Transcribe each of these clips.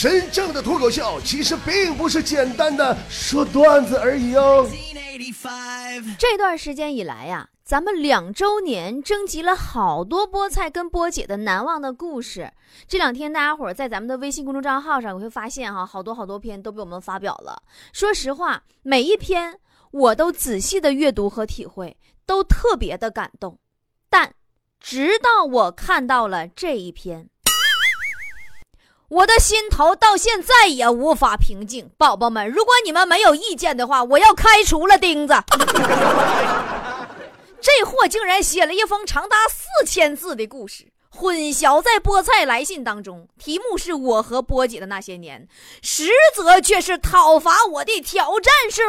真正的脱口秀其实并不是简单的说段子而已哦。这段时间以来呀，咱们两周年征集了好多菠菜跟波姐的难忘的故事。这两天大家伙在咱们的微信公众账号上，我会发现哈，好多好多篇都被我们发表了。说实话，每一篇我都仔细的阅读和体会，都特别的感动。但直到我看到了这一篇。我的心头到现在也无法平静，宝宝们，如果你们没有意见的话，我要开除了钉子。这货竟然写了一封长达四千字的故事，混淆在菠菜来信当中，题目是我和波姐的那些年，实则却是讨伐我的挑战书。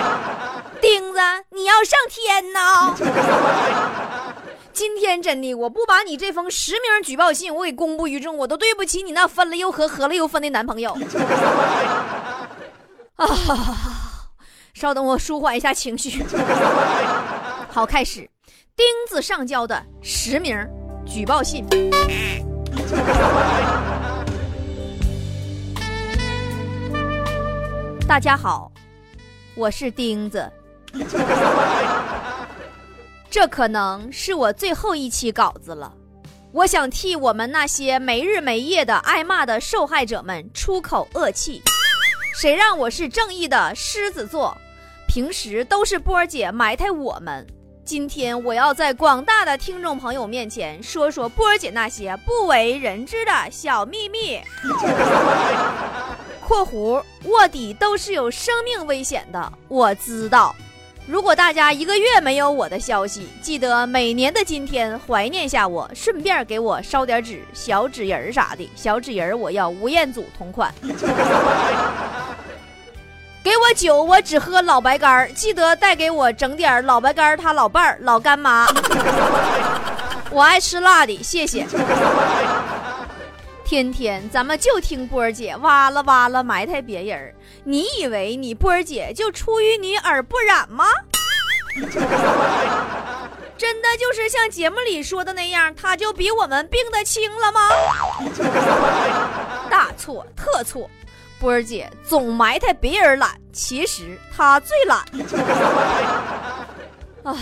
钉子，你要上天呐！今天真的，我不把你这封实名举报信我给公布于众，我都对不起你那分了又合、合了又分的男朋友。啊，稍等，我舒缓一下情绪。好，开始，钉子上交的实名举报信。大家好，我是钉子。这可能是我最后一期稿子了，我想替我们那些没日没夜的挨骂的受害者们出口恶气。谁让我是正义的狮子座，平时都是波儿姐埋汰我们。今天我要在广大的听众朋友面前说说波儿姐那些不为人知的小秘密。（括弧卧底都是有生命危险的，我知道。）如果大家一个月没有我的消息，记得每年的今天怀念下我，顺便给我烧点纸、小纸人儿啥的。小纸人儿我要吴彦祖同款。给我酒，我只喝老白干儿。记得带给我整点老白干儿他老伴儿老干妈。我爱吃辣的，谢谢。天天咱们就听波儿姐哇啦哇啦埋汰别人你以为你波儿姐就出淤泥而不染吗？真的就是像节目里说的那样，她就比我们病得轻了吗？大错特错，波儿姐总埋汰别人懒，其实她最懒。啊！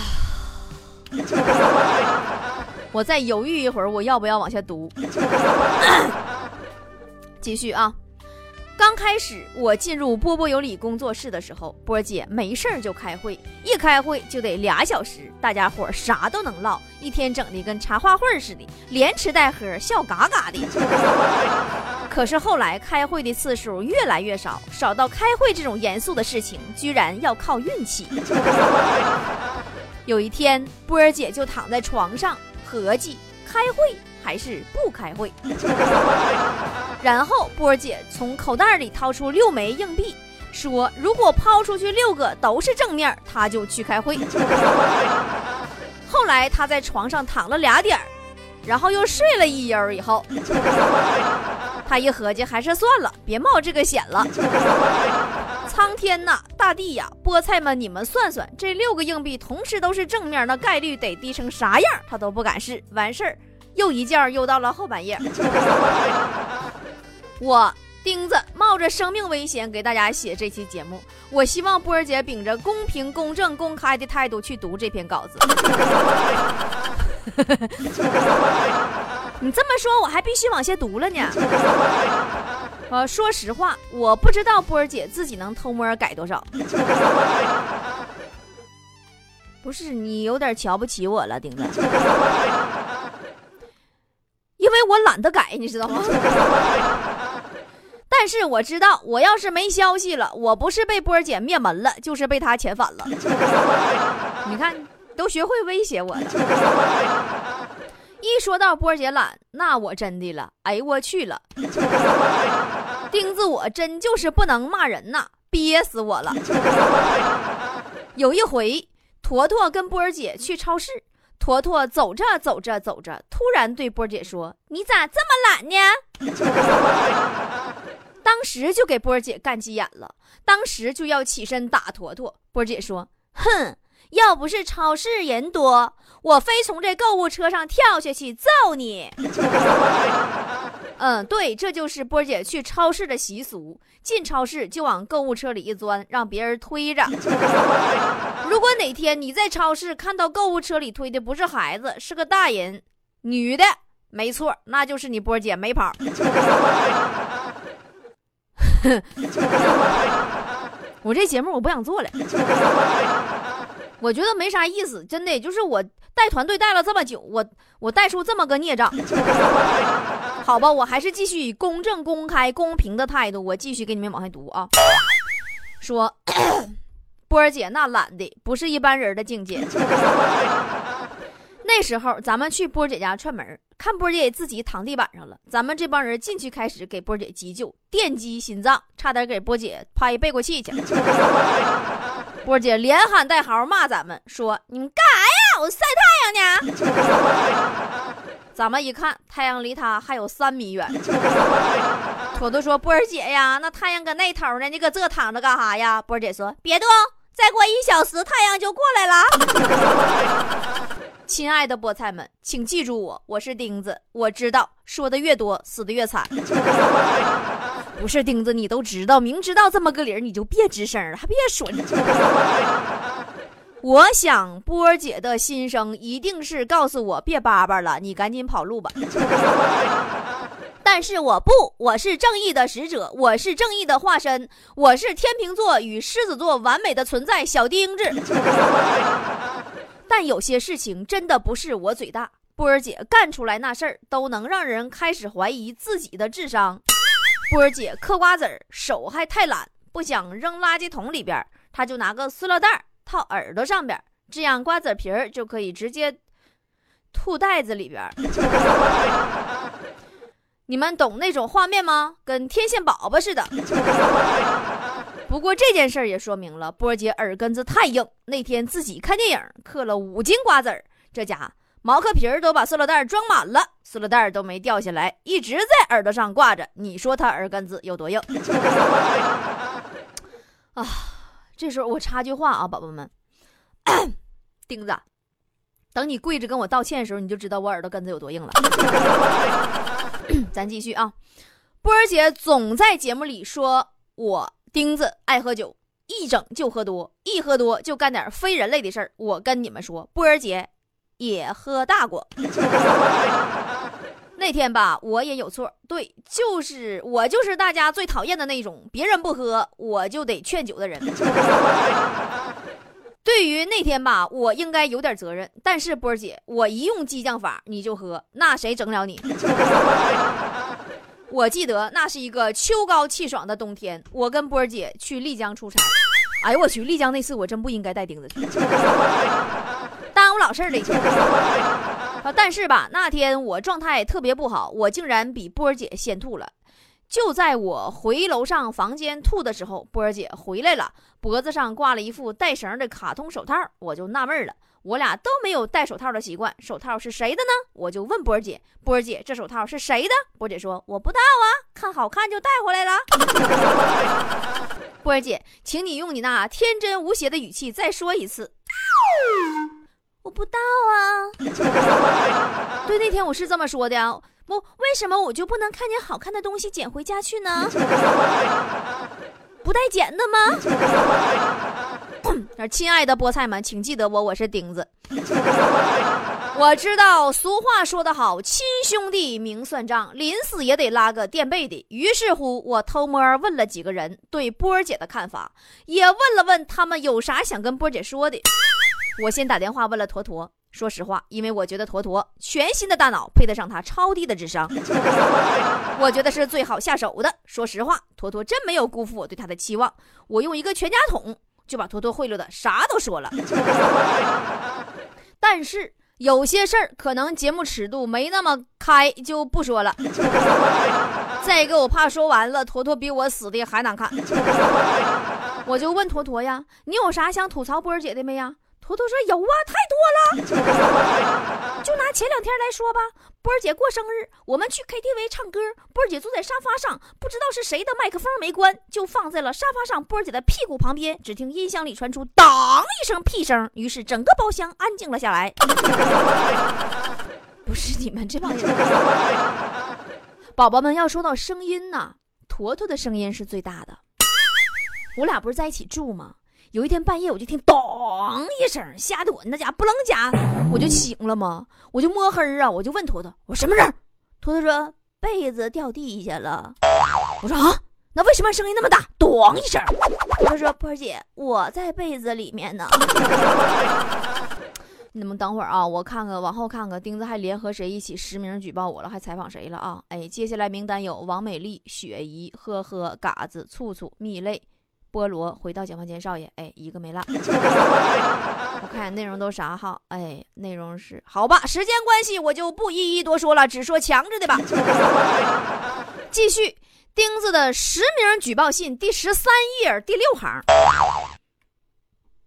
我再犹豫一会儿，我要不要往下读？继续啊！刚开始我进入波波有理工作室的时候，波姐没事儿就开会，一开会就得俩小时，大家伙啥都能唠，一天整的跟茶话会似的，连吃带喝，笑嘎嘎的。可是后来开会的次数越来越少，少到开会这种严肃的事情居然要靠运气。有一天，波儿姐就躺在床上。合计开会还是不开会？然后波儿姐从口袋里掏出六枚硬币，说：“如果抛出去六个都是正面，她就去开会。”后来她在床上躺了俩点儿，然后又睡了一悠以后，她一合计还是算了，别冒这个险了。苍天呐，大地呀，菠菜们，你们算算，这六个硬币同时都是正面，那概率得低成啥样？他都不敢试。完事儿，又一觉又到了后半夜。我钉子冒着生命危险给大家写这期节目，我希望波儿姐秉着公平、公正、公开的态度去读这篇稿子。你这么说，我还必须往下读了呢。呃，说实话，我不知道波儿姐自己能偷摸改多少。不是你有点瞧不起我了，钉子，因为我懒得改，你知道吗？但是我知道，我要是没消息了，我不是被波儿姐灭门了，就是被她遣返了。你看，都学会威胁我了。一说到波儿姐懒，那我真的了，哎呦我去了。钉子，我真就是不能骂人呐，憋死我了。有一回，坨坨跟波儿姐去超市，坨坨走着走着走着，突然对波姐说：“你咋这么懒呢？” 当时就给波姐干急眼了，当时就要起身打坨坨。波姐说：“哼，要不是超市人多，我非从这购物车上跳下去揍你。”嗯，对，这就是波姐去超市的习俗。进超市就往购物车里一钻，让别人推着。如果哪天你在超市看到购物车里推的不是孩子，是个大人，女的，没错，那就是你波姐没跑。我这节目我不想做了，我觉得没啥意思，真的，就是我带团队带了这么久，我我带出这么个孽障。好吧，我还是继续以公正、公开、公平的态度，我继续给你们往下读啊。说，波儿姐那懒的不是一般人的境界。那时候咱们去波儿姐家串门，看波儿姐自己躺地板上了，咱们这帮人进去开始给波儿姐急救，电击心脏，差点给波儿姐拍背过气去。波儿姐连喊带嚎骂咱们，说你们干啥呀？我晒太阳呢。咱们一看，太阳离他还有三米远。坨坨说：“波儿姐呀，那太阳搁那头呢，你搁这躺着干啥呀？”波儿姐说：“别动，再过一小时太阳就过来了。”亲爱的菠菜们，请记住我，我是钉子。我知道，说的越多，死的越惨。不是钉子，你都知道，明知道这么个理儿，你就别吱声了，还别说。我想波儿姐的心声一定是告诉我别叭叭了，你赶紧跑路吧。但是我不，我是正义的使者，我是正义的化身，我是天秤座与狮子座完美的存在，小丁子。但有些事情真的不是我嘴大，波儿姐干出来那事儿都能让人开始怀疑自己的智商。波儿姐嗑瓜子儿手还太懒，不想扔垃圾桶里边，她就拿个塑料袋儿。套耳朵上边，这样瓜子皮儿就可以直接吐袋子里边。你们懂那种画面吗？跟天线宝宝似的。不过这件事儿也说明了波姐耳根子太硬。那天自己看电影嗑了五斤瓜子儿，这家毛嗑皮儿都把塑料袋装满了，塑料袋都没掉下来，一直在耳朵上挂着。你说他耳根子有多硬？啊！这时候我插句话啊，宝宝们，钉子，等你跪着跟我道歉的时候，你就知道我耳朵根子有多硬了。咱继续啊，波儿姐总在节目里说我钉子爱喝酒，一整就喝多，一喝多就干点非人类的事儿。我跟你们说，波儿姐也喝大过。那天吧，我也有错，对，就是我就是大家最讨厌的那种，别人不喝我就得劝酒的人。对于那天吧，我应该有点责任，但是波儿姐，我一用激将法你就喝，那谁整了你？我记得那是一个秋高气爽的冬天，我跟波儿姐去丽江出差。哎呦我去，丽江那次我真不应该带钉子去，耽误老事儿了一天。啊但是吧，那天我状态特别不好，我竟然比波儿姐先吐了。就在我回楼上房间吐的时候，波儿姐回来了，脖子上挂了一副带绳的卡通手套，我就纳闷了。我俩都没有戴手套的习惯，手套是谁的呢？我就问波儿姐：“波儿姐，这手套是谁的？”波儿姐说：“我不知道啊，看好看就带回来了。”波儿姐，请你用你那天真无邪的语气再说一次。我不知道啊，对，那天我是这么说的。不，为什么我就不能看见好看的东西捡回家去呢？不带捡的吗？亲爱的菠菜们，请记得我，我是钉子。我知道俗话说得好，亲兄弟明算账，临死也得拉个垫背的。于是乎，我偷摸问了几个人对波儿姐的看法，也问了问他们有啥想跟波儿姐说的。我先打电话问了坨坨，说实话，因为我觉得坨坨全新的大脑配得上他超低的智商，我觉得是最好下手的。说实话，坨坨真没有辜负我对他的期望，我用一个全家桶就把坨坨贿赂的啥都说了。但是有些事儿可能节目尺度没那么开，就不说了。再一个，我怕说完了，坨坨比我死的还难看。我就问坨坨呀，你有啥想吐槽波儿姐的没呀？坨坨说有啊，太多了。就拿前两天来说吧，波儿姐过生日，我们去 KTV 唱歌，波儿姐坐在沙发上，不知道是谁的麦克风没关，就放在了沙发上波儿姐的屁股旁边。只听音箱里传出“当”一声屁声，于是整个包厢安静了下来。不是你们这帮人，宝宝们要说到声音呢，坨坨的声音是最大的。我俩不是在一起住吗？有一天半夜，我就听咚一声，吓得我那家不楞家，我就醒了嘛，我就摸黑啊，我就问坨坨，我说什么事儿？坨坨说被子掉地下了。我说啊，那为什么声音那么大？咚一声。他说波儿姐，我在被子里面呢。你们等会儿啊，我看看，往后看看，钉子还联合谁一起实名举报我了？还采访谁了啊？哎，接下来名单有王美丽、雪姨、呵呵、嘎子、醋醋、蜜泪。菠萝回到解放前，少爷，哎，一个没落。我看内容都啥哈？哎，内容是好吧？时间关系，我就不一一多说了，只说强制的吧。继续，钉子的实名举报信第十三页第六行。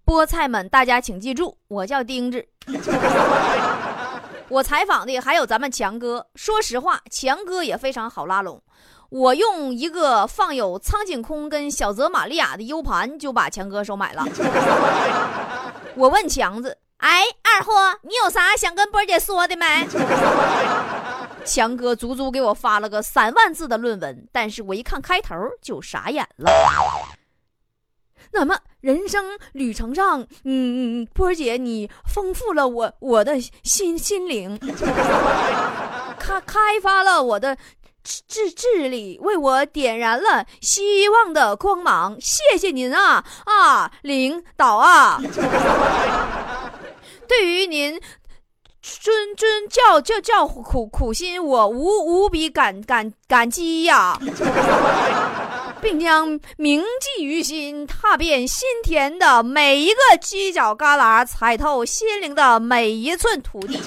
菠菜们，大家请记住，我叫钉子。我采访的还有咱们强哥。说实话，强哥也非常好拉拢。我用一个放有苍井空跟小泽玛利亚的 U 盘就把强哥收买了。我问强子：“哎，二货，你有啥想跟波姐说的没？” 强哥足足给我发了个三万字的论文，但是我一看开头就傻眼了。那么人生旅程上，嗯，波姐你丰富了我我的心心灵，开开发了我的。智智力为我点燃了希望的光芒，谢谢您啊啊，领导啊！对于您谆谆教教教苦苦心，我无无比感感感激呀，并将铭记于心，踏遍心田的每一个犄角旮旯，踩透心灵的每一寸土地，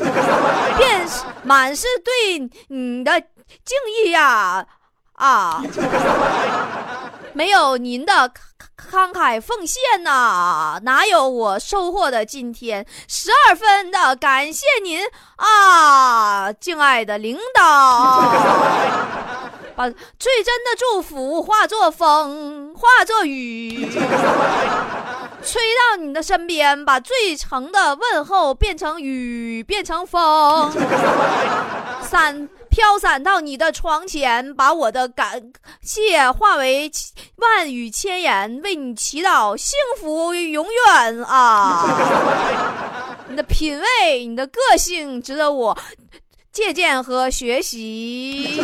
便满是对你的。敬意呀，啊！没有您的慷慨奉献呐，哪有我收获的今天？十二分的感谢您啊，敬爱的领导，把最真的祝福化作风，化作雨，吹到你的身边，把最诚的问候变成雨，变成风，三。飘散到你的床前，把我的感谢化为万语千言，为你祈祷幸福永远啊！你的品味，你的个性，值得我借鉴和学习。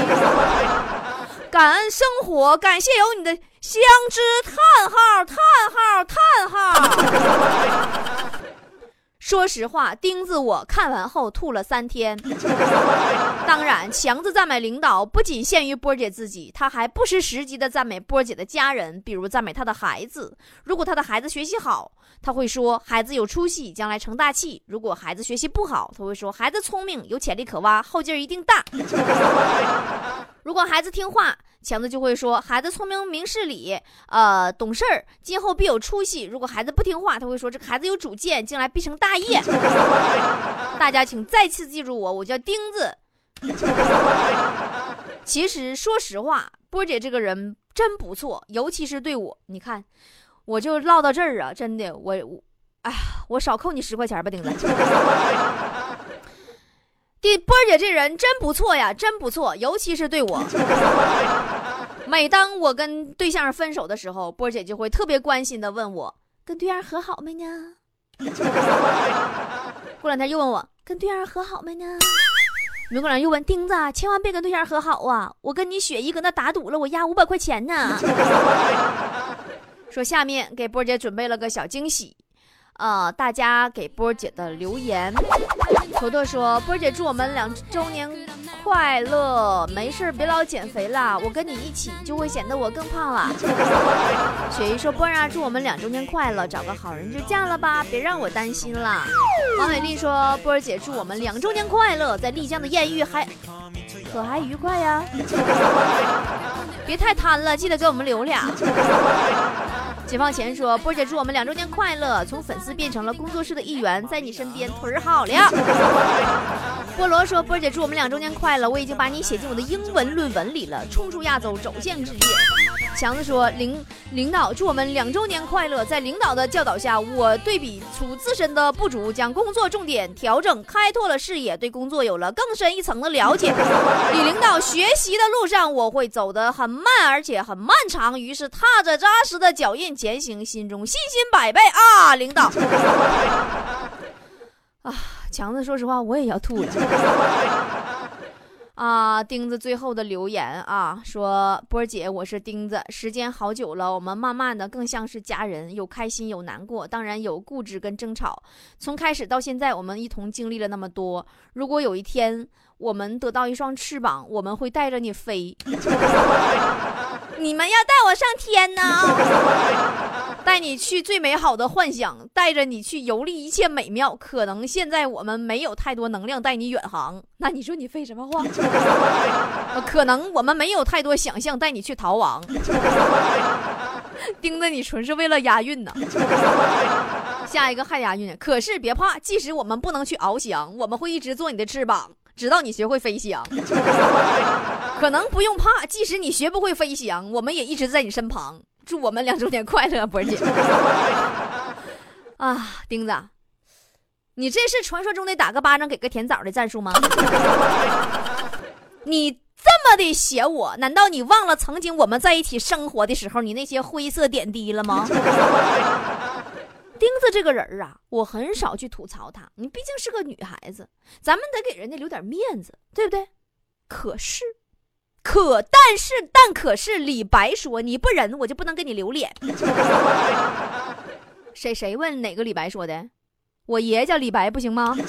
感恩生活，感谢有你的相知。叹号，叹号，叹号。说实话，钉子我看完后吐了三天。当然，强子赞美领导不仅限于波姐自己，他还不失时机的赞美波姐的家人，比如赞美他的孩子。如果他的孩子学习好，他会说孩子有出息，将来成大器；如果孩子学习不好，他会说孩子聪明，有潜力可挖，后劲儿一定大。如果孩子听话，强子就会说孩子聪明明事理，呃，懂事儿，今后必有出息。如果孩子不听话，他会说这个孩子有主见，将来必成大业。大家请再次记住我，我叫钉子。其实说实话，波姐这个人真不错，尤其是对我，你看，我就唠到这儿啊，真的，我我，哎呀，我少扣你十块钱吧，钉子。波姐这人真不错呀，真不错，尤其是对我。每当我跟对象分手的时候，波姐就会特别关心的问我：“跟对象和好没呢？” 过两天又问我：“跟对象和好没呢？”没过两天又问：“钉子，千万别跟对象和好啊！我跟你雪姨搁那打赌了，我押五百块钱呢。”说下面给波姐准备了个小惊喜。呃，大家给波姐的留言，坨坨说：“波姐祝我们两周年快乐，没事别老减肥啦，我跟你一起就会显得我更胖了。”雪姨说：“波儿啊，祝我们两周年快乐，找个好人就嫁了吧，别让我担心了。”王美丽说：“波儿姐祝我们两周年快乐，在丽江的艳遇还可还愉快呀，别太贪了，记得给我们留俩。”解放前说：“波姐祝我们两周年快乐，从粉丝变成了工作室的一员，在你身边腿儿好了。”菠萝说：“波姐祝我们两周年快乐，我已经把你写进我的英文论文里了，冲出亚洲，走向世界。”强子说：“领领导祝我们两周年快乐。在领导的教导下，我对比出自身的不足，将工作重点调整，开拓了视野，对工作有了更深一层的了解。与领导学习的路上，我会走得很慢，而且很漫长。于是踏着扎实的脚印前行，心中信心百倍啊！领导啊，强子，说实话，我也要吐了。”啊，钉子最后的留言啊，说波儿姐，我是钉子，时间好久了，我们慢慢的更像是家人，有开心有难过，当然有固执跟争吵。从开始到现在，我们一同经历了那么多。如果有一天我们得到一双翅膀，我们会带着你飞。你们要带我上天呢？带你去最美好的幻想，带着你去游历一切美妙。可能现在我们没有太多能量带你远航，那你说你废什么话？可能我们没有太多想象带你去逃亡。盯着你纯是为了押韵呢。下一个还押韵，可是别怕，即使我们不能去翱翔，我们会一直做你的翅膀，直到你学会飞翔。可能不用怕，即使你学不会飞翔，我们也一直在你身旁。祝我们两周年快乐，波姐！啊，钉子，你这是传说中的打个巴掌给个甜枣的战术吗？你这么的写我，难道你忘了曾经我们在一起生活的时候，你那些灰色点滴了吗？钉子这个人啊，我很少去吐槽他，你毕竟是个女孩子，咱们得给人家留点面子，对不对？可是。可但是但可是李白说你不仁我就不能给你留脸。谁谁问哪个李白说的？我爷叫李白不行吗？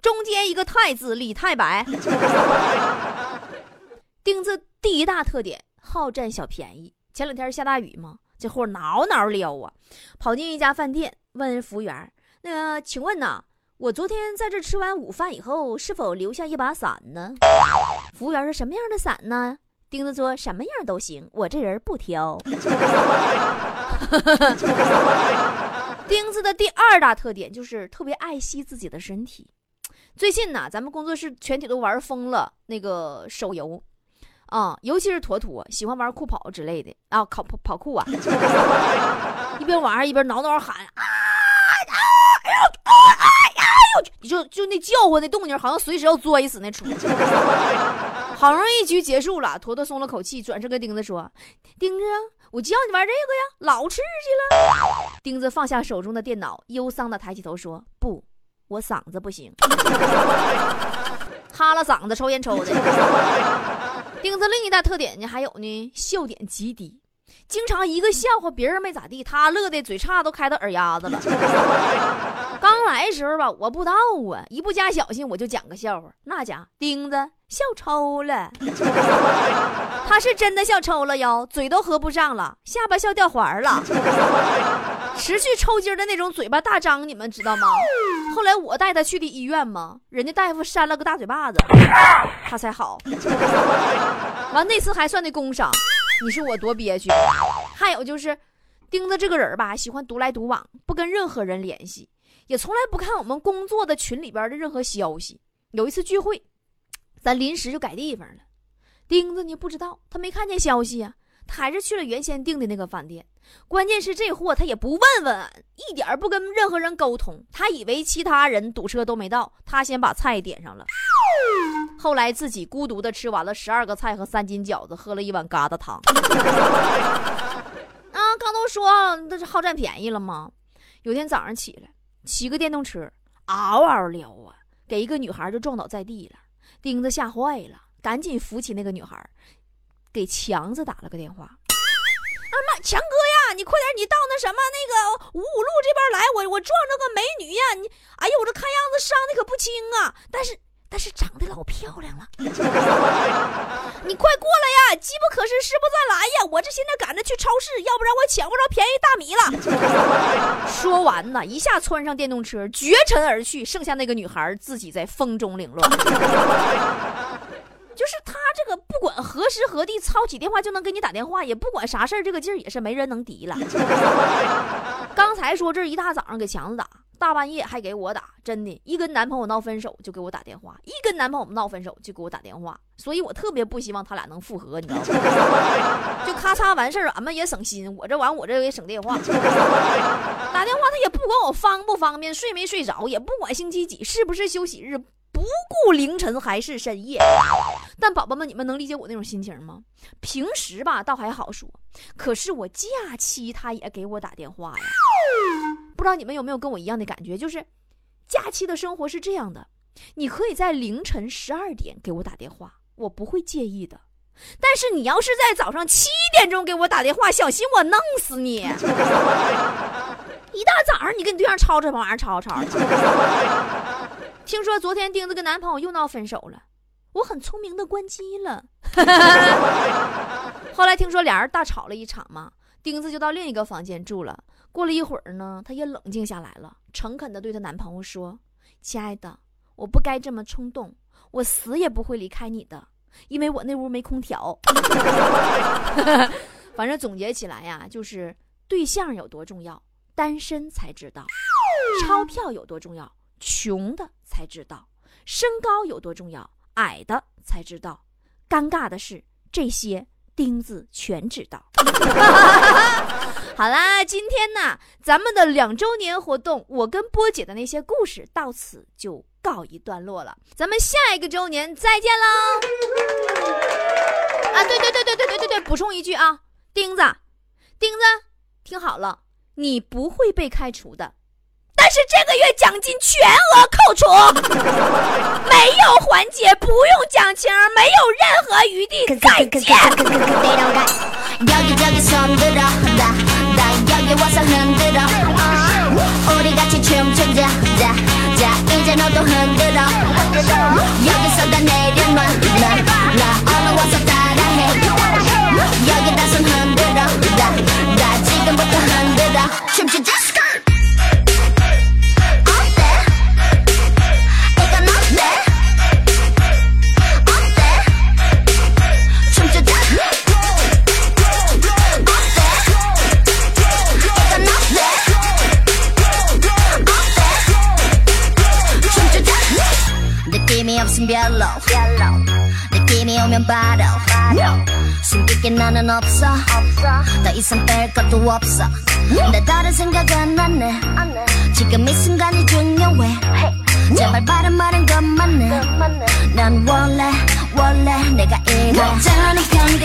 中间一个太字李太白。钉子第一大特点好占小便宜。前两天下大雨嘛，这货挠挠撩啊，跑进一家饭店问服务员：“那个，请问呢？”我昨天在这吃完午饭以后，是否留下一把伞呢？服务员说：“什么样的伞呢？”钉子说：“什么样都行，我这人不挑。”钉子的第二大特点就是特别爱惜自己的身体。最近呢，咱们工作室全体都玩疯了那个手游，啊，尤其是坨坨喜欢玩酷跑之类的啊，跑跑酷啊，一边玩一边挠挠喊啊。你就就那叫唤那动静，好像随时要拽死那出。好容易一局结束了，坨坨松了口气，转身跟钉子说：“钉子，我教你玩这个呀，老刺激了。”钉子放下手中的电脑，忧伤的抬起头说：“不，我嗓子不行，哈了嗓子抽烟抽的。”钉子另一大特点呢，还有呢，笑点极低。经常一个笑话，别人没咋地，他乐的嘴叉都开到耳丫子了。刚来的时候吧，我不知道啊，一不加小心我就讲个笑话，那家钉子笑抽了。他是真的笑抽了哟，嘴都合不上了，下巴笑掉环了，持续抽筋的那种嘴巴大张，你们知道吗？后来我带他去的医院嘛，人家大夫扇了个大嘴巴子，他才好。完那次还算的工伤。你说我多憋屈，还有就是，钉子这个人吧，喜欢独来独往，不跟任何人联系，也从来不看我们工作的群里边的任何消息。有一次聚会，咱临时就改地方了，钉子呢不知道，他没看见消息呀，他还是去了原先订的那个饭店。关键是这货他也不问问，一点不跟任何人沟通，他以为其他人堵车都没到，他先把菜点上了。后来自己孤独的吃完了十二个菜和三斤饺子，喝了一碗疙瘩汤。啊，刚都说那是好占便宜了吗？有天早上起来，骑个电动车，嗷嗷撩啊，给一个女孩就撞倒在地了。钉子吓坏了，赶紧扶起那个女孩，给强子打了个电话。啊妈，强哥呀，你快点，你到那什么那个五五路这边来，我我撞着个美女呀！你，哎呀，我这看样子伤的可不轻啊，但是。但是长得老漂亮了，你快过来呀！机不可失，失不再来呀！我这现在赶着去超市，要不然我抢不着便宜大米了。说完呢，一下窜上电动车，绝尘而去，剩下那个女孩自己在风中凌乱。就是他这个不管何时何地操起电话就能给你打电话，也不管啥事儿，这个劲儿也是没人能敌了。刚才说这一大早上给强子打。大半夜还给我打，真的，一跟男朋友闹分手就给我打电话，一跟男朋友闹分手就给我打电话，所以我特别不希望他俩能复合，你知道吗？就咔嚓完事儿，俺们也省心，我这完我这也省电话。打电话他也不管我方不方便，睡没睡着，也不管星期几是不是休息日，不顾凌晨还是深夜。但宝宝们，你们能理解我那种心情吗？平时吧倒还好说，可是我假期他也给我打电话呀。不知道你们有没有跟我一样的感觉，就是假期的生活是这样的，你可以在凌晨十二点给我打电话，我不会介意的。但是你要是在早上七点钟给我打电话，小心我弄死你！一大早上你跟你对象吵吵这玩意儿吵吵吵。听说昨天钉子跟男朋友又闹分手了，我很聪明的关机了。后来听说俩人大吵了一场嘛，钉子就到另一个房间住了。过了一会儿呢，她也冷静下来了，诚恳的对她男朋友说：“亲爱的，我不该这么冲动，我死也不会离开你的，因为我那屋没空调。”反正总结起来呀，就是对象有多重要，单身才知道；钞票有多重要，穷的才知道；身高有多重要，矮的才知道。尴尬的是，这些钉子全知道。好啦，今天呢，咱们的两周年活动，我跟波姐的那些故事到此就告一段落了。咱们下一个周年再见喽！啊，对对对对对对对对，补充一句啊，钉子，钉子，听好了，你不会被开除的，但是这个月奖金全额扣除，没有缓解，不用讲情，没有任何余地，再见。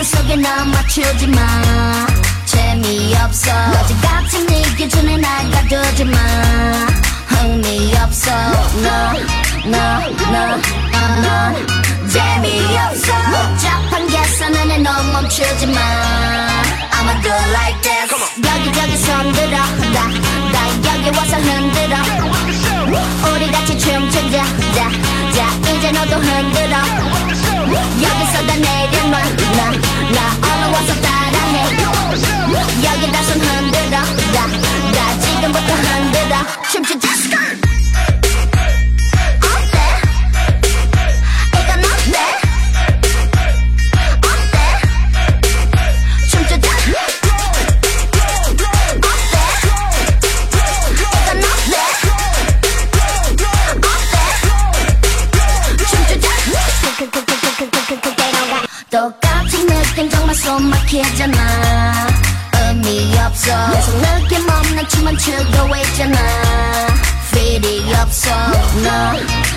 너잖아 경계 속에 나 맞추지 마. 재미없어. 어제 같은 네 기준에 날 가두지 마. 흥미없어. no no no 넌 재미없어. 복잡한 계산은 넌 멈추지 마. I'ma do like this. 여기저기 손들어. 나, 나 여기 와서 흔들어. 우리 같이 춤추자. 자, 자 이제 너도 흔들어 여기서 다 내려놔 나, 나 얼른 와서 따라해. 여기 다 손 흔들어 나, 나 지금부터 흔들어. 춤추자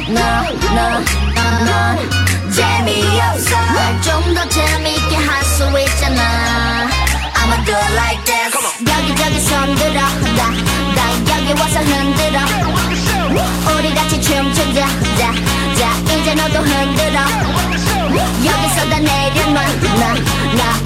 no no no no 재미없어. 좀 더 재미있게 할 수 있잖아. I'ma do like this. 여기저기 손들어 나, 나 여기 와서 흔들어. 우리 같이 춤추자 자, 자 이제 너도 흔들어. 여기서 다 내려놔. 나, 나